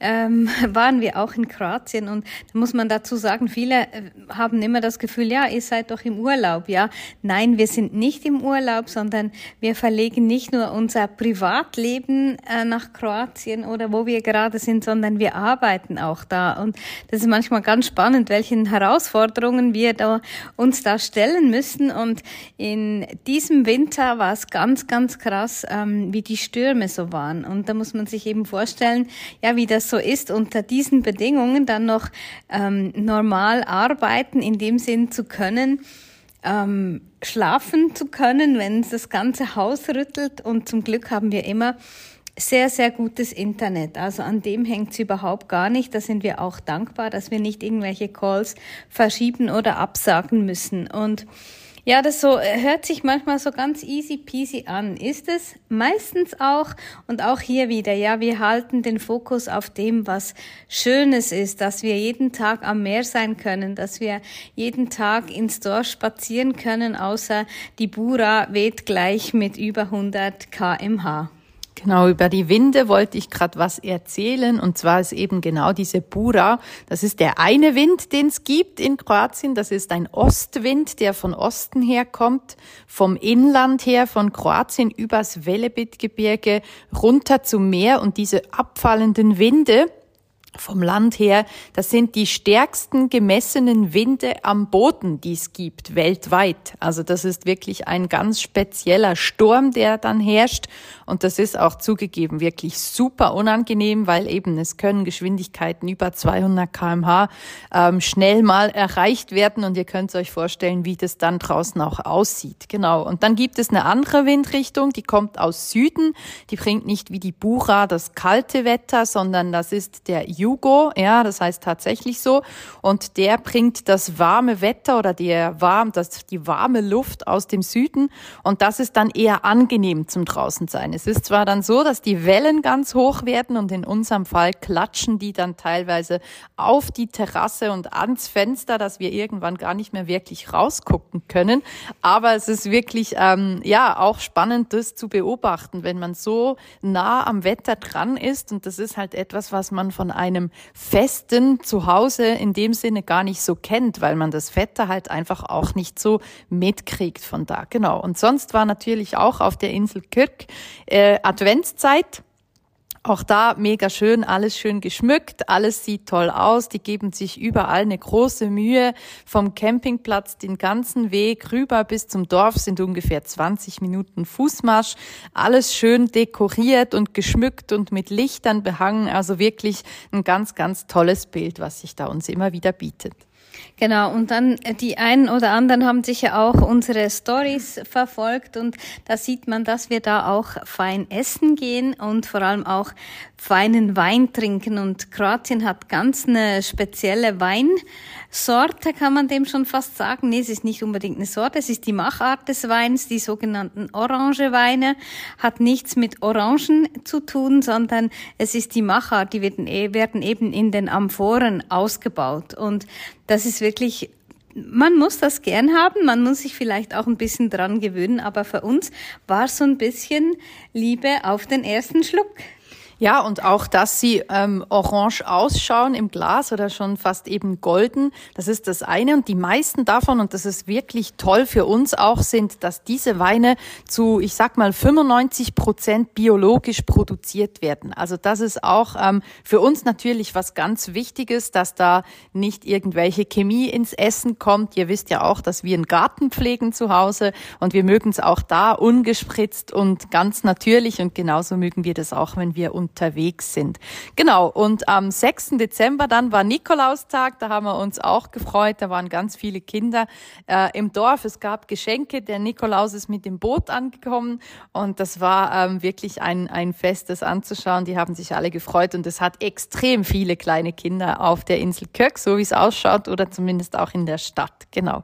ähm, waren wir auch in Kroatien und da muss man dazu sagen, viele äh, haben immer das Gefühl, ja, ihr seid doch im Urlaub, ja. Nein, wir sind nicht im Urlaub, sondern wir verlegen nicht nur unser Privatleben äh, nach Kroatien oder wo wir gerade sind, sondern wir arbeiten auch da. Und das ist manchmal ganz spannend, welchen Herausforderungen wir da uns da stellen müssen. Und in diesem Winter war es ganz, ganz krass, ähm, wie die Stürme so waren. Und da muss man sich eben vorstellen, ja, wie das so ist, unter diesen Bedingungen dann noch ähm, normal arbeiten, in dem Sinn zu können, ähm, schlafen zu können, wenn es das ganze Haus rüttelt. Und zum Glück haben wir immer sehr, sehr gutes Internet. Also an dem hängt es überhaupt gar nicht. Da sind wir auch dankbar, dass wir nicht irgendwelche Calls verschieben oder absagen müssen. Und ja, das so äh, hört sich manchmal so ganz easy peasy an. Ist es meistens auch und auch hier wieder. Ja, wir halten den Fokus auf dem, was Schönes ist, dass wir jeden Tag am Meer sein können, dass wir jeden Tag ins Dorf spazieren können, außer die Bura weht gleich mit über 100 kmh. Genau, über die Winde wollte ich gerade was erzählen. Und zwar ist eben genau diese Bura. Das ist der eine Wind, den es gibt in Kroatien. Das ist ein Ostwind, der von Osten herkommt, vom Inland her, von Kroatien übers Velebitgebirge runter zum Meer. Und diese abfallenden Winde, vom Land her, das sind die stärksten gemessenen Winde am Boden, die es gibt, weltweit. Also das ist wirklich ein ganz spezieller Sturm, der dann herrscht. Und das ist auch zugegeben wirklich super unangenehm, weil eben es können Geschwindigkeiten über 200 kmh ähm, schnell mal erreicht werden. Und ihr könnt euch vorstellen, wie das dann draußen auch aussieht. Genau. Und dann gibt es eine andere Windrichtung, die kommt aus Süden. Die bringt nicht wie die Bura das kalte Wetter, sondern das ist der Jugo, ja, das heißt tatsächlich so. Und der bringt das warme Wetter oder der warm, das, die warme Luft aus dem Süden. Und das ist dann eher angenehm zum draußen sein. Es ist zwar dann so, dass die Wellen ganz hoch werden und in unserem Fall klatschen die dann teilweise auf die Terrasse und ans Fenster, dass wir irgendwann gar nicht mehr wirklich rausgucken können. Aber es ist wirklich, ähm, ja, auch spannend, das zu beobachten, wenn man so nah am Wetter dran ist. Und das ist halt etwas, was man von einem einem festen Zuhause in dem Sinne gar nicht so kennt, weil man das Wetter halt einfach auch nicht so mitkriegt von da. Genau. Und sonst war natürlich auch auf der Insel Kirk äh, Adventszeit. Auch da mega schön, alles schön geschmückt, alles sieht toll aus. Die geben sich überall eine große Mühe. Vom Campingplatz den ganzen Weg rüber bis zum Dorf sind ungefähr 20 Minuten Fußmarsch. Alles schön dekoriert und geschmückt und mit Lichtern behangen. Also wirklich ein ganz, ganz tolles Bild, was sich da uns immer wieder bietet. Genau, und dann äh, die einen oder anderen haben sicher auch unsere Stories verfolgt und da sieht man, dass wir da auch fein essen gehen und vor allem auch feinen Wein trinken. Und Kroatien hat ganz eine spezielle Weinsorte, kann man dem schon fast sagen. Nee, es ist nicht unbedingt eine Sorte, es ist die Machart des Weins, die sogenannten Orangeweine. Hat nichts mit Orangen zu tun, sondern es ist die Machart, die werden, werden eben in den Amphoren ausgebaut. Und das ist wirklich man muss das gern haben, man muss sich vielleicht auch ein bisschen dran gewöhnen, aber für uns war so ein bisschen Liebe auf den ersten Schluck. Ja, und auch, dass sie ähm, orange ausschauen im Glas oder schon fast eben golden, das ist das eine. Und die meisten davon, und das ist wirklich toll für uns auch, sind, dass diese Weine zu, ich sag mal, 95 Prozent biologisch produziert werden. Also das ist auch ähm, für uns natürlich was ganz Wichtiges, dass da nicht irgendwelche Chemie ins Essen kommt. Ihr wisst ja auch, dass wir einen Garten pflegen zu Hause und wir mögen es auch da ungespritzt und ganz natürlich und genauso mögen wir das auch, wenn wir unterwegs sind. Genau, und am 6. Dezember dann war Nikolaustag, da haben wir uns auch gefreut, da waren ganz viele Kinder äh, im Dorf, es gab Geschenke, der Nikolaus ist mit dem Boot angekommen und das war ähm, wirklich ein, ein Fest, das anzuschauen, die haben sich alle gefreut und es hat extrem viele kleine Kinder auf der Insel Kirk, so wie es ausschaut oder zumindest auch in der Stadt, genau.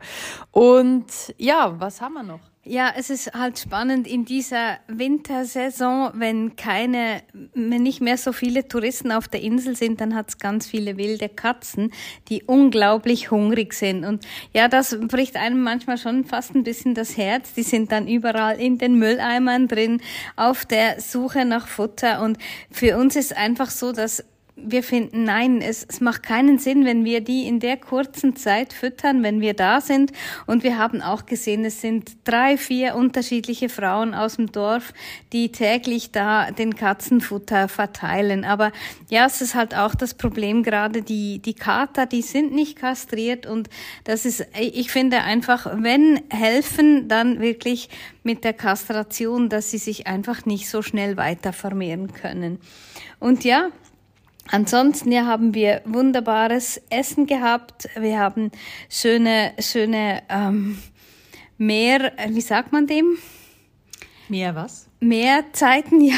Und ja, was haben wir noch? Ja, es ist halt spannend in dieser Wintersaison, wenn keine, wenn nicht mehr so viele Touristen auf der Insel sind, dann hat es ganz viele wilde Katzen, die unglaublich hungrig sind. Und ja, das bricht einem manchmal schon fast ein bisschen das Herz. Die sind dann überall in den Mülleimern drin, auf der Suche nach Futter. Und für uns ist einfach so, dass wir finden, nein, es, es macht keinen Sinn, wenn wir die in der kurzen Zeit füttern, wenn wir da sind. Und wir haben auch gesehen, es sind drei, vier unterschiedliche Frauen aus dem Dorf, die täglich da den Katzenfutter verteilen. Aber ja, es ist halt auch das Problem, gerade die, die Kater, die sind nicht kastriert. Und das ist, ich finde einfach, wenn helfen, dann wirklich mit der Kastration, dass sie sich einfach nicht so schnell weiter vermehren können. Und ja, Ansonsten ja, haben wir wunderbares Essen gehabt. Wir haben schöne, schöne ähm, Meer, wie sagt man dem? Mehr was? Mehr Zeiten, ja.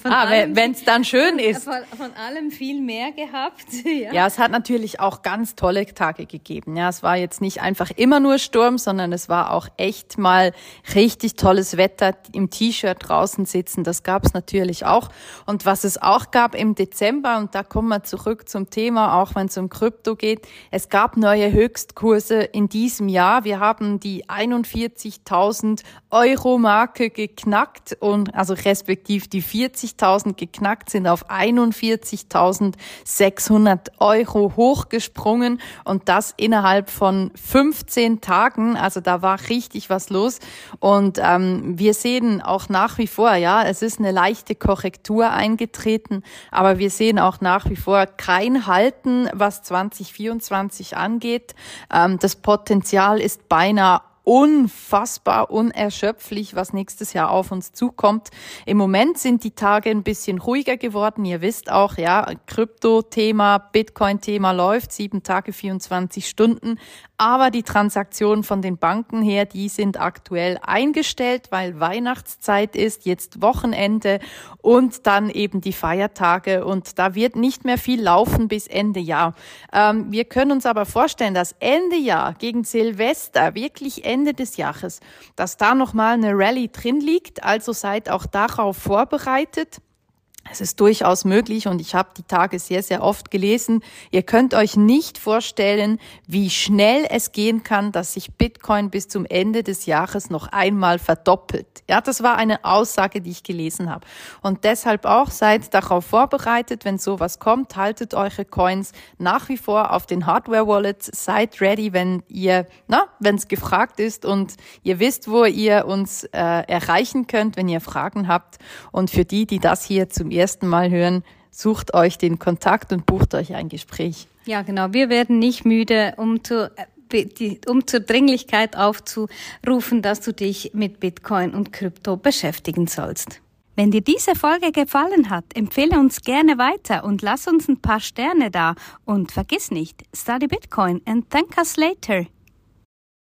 Von ah, wenn es dann schön ist. Von, von, allem viel mehr gehabt. Ja. ja, es hat natürlich auch ganz tolle Tage gegeben. Ja, es war jetzt nicht einfach immer nur Sturm, sondern es war auch echt mal richtig tolles Wetter im T-Shirt draußen sitzen. Das gab es natürlich auch. Und was es auch gab im Dezember, und da kommen wir zurück zum Thema, auch wenn es um Krypto geht, es gab neue Höchstkurse in diesem Jahr. Wir haben die 41.000 Euro Marke geknackt und Millionen, also respektiv die 40.000 geknackt, sind auf 41.600 Euro hochgesprungen und das innerhalb von 15 Tagen. Also da war richtig was los und ähm, wir sehen auch nach wie vor, ja, es ist eine leichte Korrektur eingetreten, aber wir sehen auch nach wie vor kein Halten, was 2024 angeht. Ähm, das Potenzial ist beinahe unfassbar unerschöpflich, was nächstes Jahr auf uns zukommt. Im Moment sind die Tage ein bisschen ruhiger geworden. Ihr wisst auch, ja, Krypto-Thema, Bitcoin-Thema läuft, sieben Tage, 24 Stunden. Aber die Transaktionen von den Banken her, die sind aktuell eingestellt, weil Weihnachtszeit ist, jetzt Wochenende und dann eben die Feiertage. Und da wird nicht mehr viel laufen bis Ende Jahr. Ähm, wir können uns aber vorstellen, dass Ende Jahr gegen Silvester, wirklich Ende des Jahres, dass da nochmal eine Rallye drin liegt. Also seid auch darauf vorbereitet. Es ist durchaus möglich und ich habe die Tage sehr, sehr oft gelesen. Ihr könnt euch nicht vorstellen, wie schnell es gehen kann, dass sich Bitcoin bis zum Ende des Jahres noch einmal verdoppelt. Ja, das war eine Aussage, die ich gelesen habe. Und deshalb auch seid darauf vorbereitet, wenn sowas kommt, haltet eure Coins nach wie vor auf den Hardware-Wallets, seid ready, wenn ihr, na, wenn es gefragt ist und ihr wisst, wo ihr uns äh, erreichen könnt, wenn ihr Fragen habt. Und für die, die das hier zum ersten Mal hören, sucht euch den Kontakt und bucht euch ein Gespräch. Ja, genau. Wir werden nicht müde, um zu um zur Dringlichkeit aufzurufen, dass du dich mit Bitcoin und Krypto beschäftigen sollst. Wenn dir diese Folge gefallen hat, empfehle uns gerne weiter und lass uns ein paar Sterne da. Und vergiss nicht, study Bitcoin and thank us later.